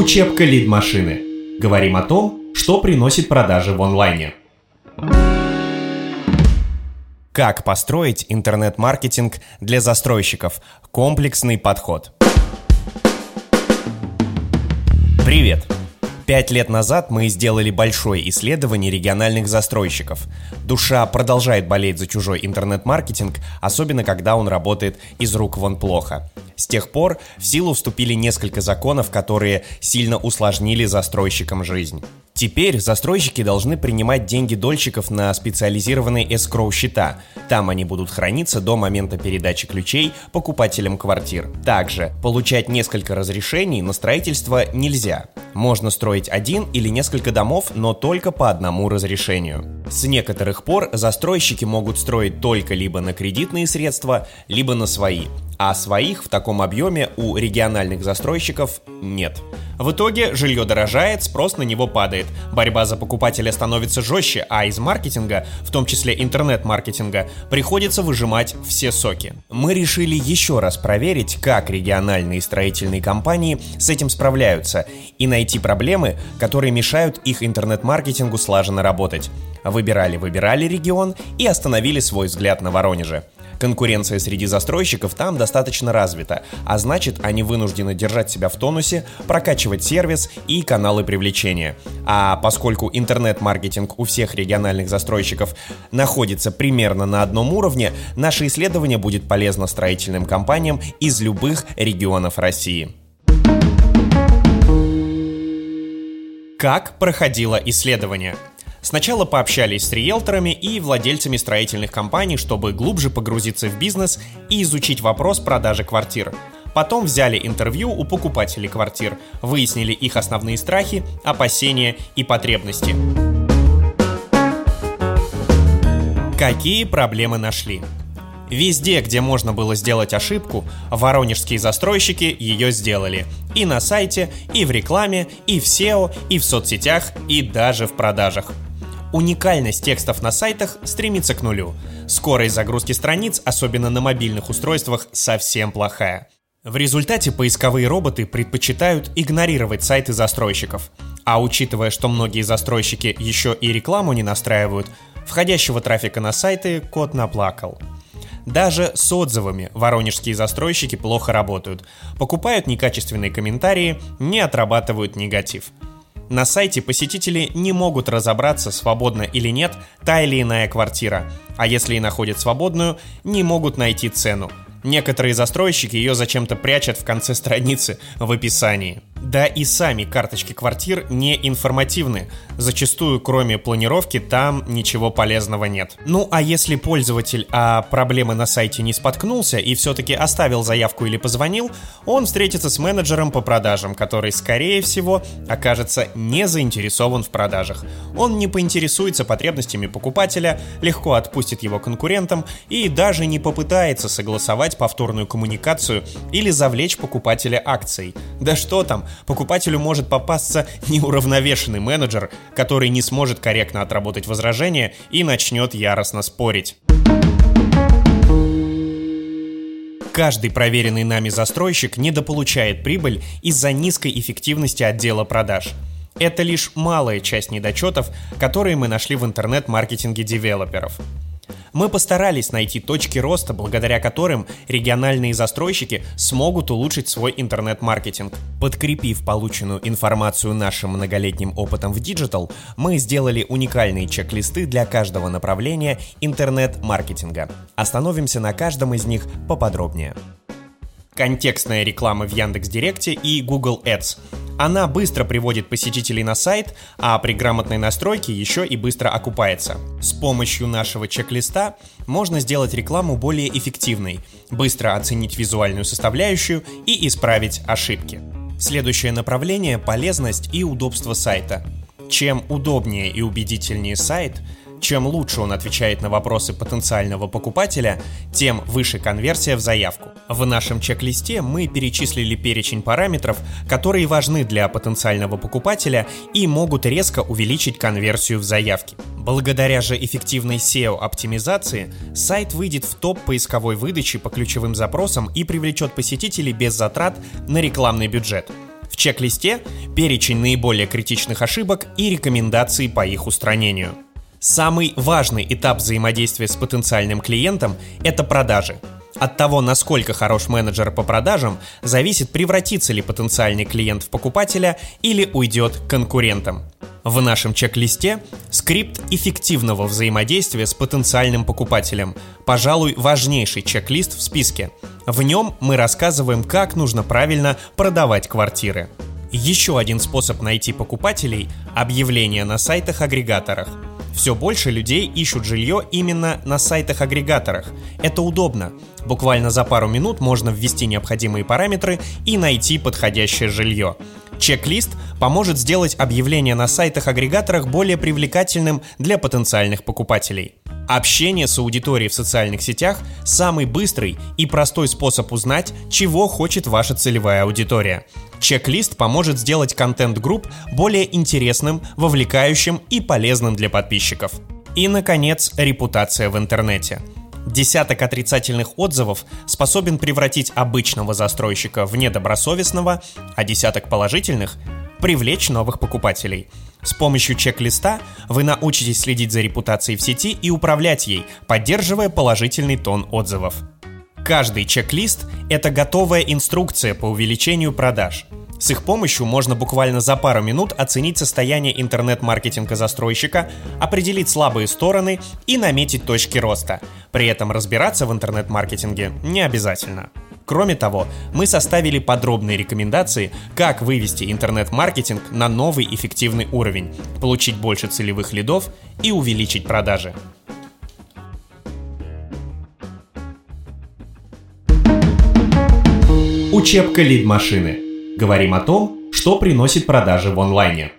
Учебка лид-машины. Говорим о том, что приносит продажи в онлайне. Как построить интернет-маркетинг для застройщиков? Комплексный подход. Привет! Пять лет назад мы сделали большое исследование региональных застройщиков. Душа продолжает болеть за чужой интернет-маркетинг, особенно когда он работает из рук вон плохо. С тех пор в силу вступили несколько законов, которые сильно усложнили застройщикам жизнь. Теперь застройщики должны принимать деньги дольщиков на специализированные escrow счета. Там они будут храниться до момента передачи ключей покупателям квартир. Также получать несколько разрешений на строительство нельзя. Можно строить один или несколько домов, но только по одному разрешению. С некоторых пор застройщики могут строить только либо на кредитные средства, либо на свои а своих в таком объеме у региональных застройщиков нет. В итоге жилье дорожает, спрос на него падает, борьба за покупателя становится жестче, а из маркетинга, в том числе интернет-маркетинга, приходится выжимать все соки. Мы решили еще раз проверить, как региональные строительные компании с этим справляются и найти проблемы, которые мешают их интернет-маркетингу слаженно работать. Выбирали-выбирали регион и остановили свой взгляд на Воронеже. Конкуренция среди застройщиков там достаточно развита, а значит они вынуждены держать себя в тонусе, прокачивать сервис и каналы привлечения. А поскольку интернет-маркетинг у всех региональных застройщиков находится примерно на одном уровне, наше исследование будет полезно строительным компаниям из любых регионов России. Как проходило исследование? Сначала пообщались с риэлторами и владельцами строительных компаний, чтобы глубже погрузиться в бизнес и изучить вопрос продажи квартир. Потом взяли интервью у покупателей квартир, выяснили их основные страхи, опасения и потребности. Какие проблемы нашли? Везде, где можно было сделать ошибку, воронежские застройщики ее сделали. И на сайте, и в рекламе, и в SEO, и в соцсетях, и даже в продажах. Уникальность текстов на сайтах стремится к нулю. Скорость загрузки страниц, особенно на мобильных устройствах, совсем плохая. В результате поисковые роботы предпочитают игнорировать сайты застройщиков. А учитывая, что многие застройщики еще и рекламу не настраивают, входящего трафика на сайты кот наплакал. Даже с отзывами воронежские застройщики плохо работают. Покупают некачественные комментарии, не отрабатывают негатив – на сайте посетители не могут разобраться, свободна или нет та или иная квартира, а если и находят свободную, не могут найти цену. Некоторые застройщики ее зачем-то прячут в конце страницы в описании. Да и сами карточки квартир не информативны. Зачастую, кроме планировки, там ничего полезного нет. Ну а если пользователь о проблемы на сайте не споткнулся и все-таки оставил заявку или позвонил, он встретится с менеджером по продажам, который, скорее всего, окажется не заинтересован в продажах. Он не поинтересуется потребностями покупателя, легко отпустит его конкурентам и даже не попытается согласовать повторную коммуникацию или завлечь покупателя акцией. Да что там, покупателю может попасться неуравновешенный менеджер, который не сможет корректно отработать возражение и начнет яростно спорить. Каждый проверенный нами застройщик недополучает прибыль из-за низкой эффективности отдела продаж. Это лишь малая часть недочетов, которые мы нашли в интернет-маркетинге девелоперов. Мы постарались найти точки роста, благодаря которым региональные застройщики смогут улучшить свой интернет-маркетинг. Подкрепив полученную информацию нашим многолетним опытом в digital, мы сделали уникальные чек-листы для каждого направления интернет-маркетинга. Остановимся на каждом из них поподробнее контекстная реклама в Яндекс.Директе и Google Ads. Она быстро приводит посетителей на сайт, а при грамотной настройке еще и быстро окупается. С помощью нашего чек-листа можно сделать рекламу более эффективной, быстро оценить визуальную составляющую и исправить ошибки. Следующее направление – полезность и удобство сайта. Чем удобнее и убедительнее сайт – чем лучше он отвечает на вопросы потенциального покупателя, тем выше конверсия в заявку. В нашем чек-листе мы перечислили перечень параметров, которые важны для потенциального покупателя и могут резко увеличить конверсию в заявке. Благодаря же эффективной SEO-оптимизации сайт выйдет в топ поисковой выдачи по ключевым запросам и привлечет посетителей без затрат на рекламный бюджет. В чек-листе перечень наиболее критичных ошибок и рекомендации по их устранению. Самый важный этап взаимодействия с потенциальным клиентом – это продажи. От того, насколько хорош менеджер по продажам, зависит, превратится ли потенциальный клиент в покупателя или уйдет к конкурентам. В нашем чек-листе скрипт эффективного взаимодействия с потенциальным покупателем, пожалуй, важнейший чек-лист в списке. В нем мы рассказываем, как нужно правильно продавать квартиры. Еще один способ найти покупателей – объявления на сайтах-агрегаторах. Все больше людей ищут жилье именно на сайтах-агрегаторах. Это удобно. Буквально за пару минут можно ввести необходимые параметры и найти подходящее жилье. Чек-лист поможет сделать объявление на сайтах-агрегаторах более привлекательным для потенциальных покупателей. Общение с аудиторией в социальных сетях – самый быстрый и простой способ узнать, чего хочет ваша целевая аудитория. Чек-лист поможет сделать контент-групп более интересным, вовлекающим и полезным для подписчиков. И, наконец, репутация в интернете. Десяток отрицательных отзывов способен превратить обычного застройщика в недобросовестного, а десяток положительных – привлечь новых покупателей – с помощью чек-листа вы научитесь следить за репутацией в сети и управлять ей, поддерживая положительный тон отзывов. Каждый чек-лист – это готовая инструкция по увеличению продаж. С их помощью можно буквально за пару минут оценить состояние интернет-маркетинга застройщика, определить слабые стороны и наметить точки роста. При этом разбираться в интернет-маркетинге не обязательно. Кроме того, мы составили подробные рекомендации, как вывести интернет-маркетинг на новый эффективный уровень, получить больше целевых лидов и увеличить продажи. Учебка лид-машины. Говорим о том, что приносит продажи в онлайне.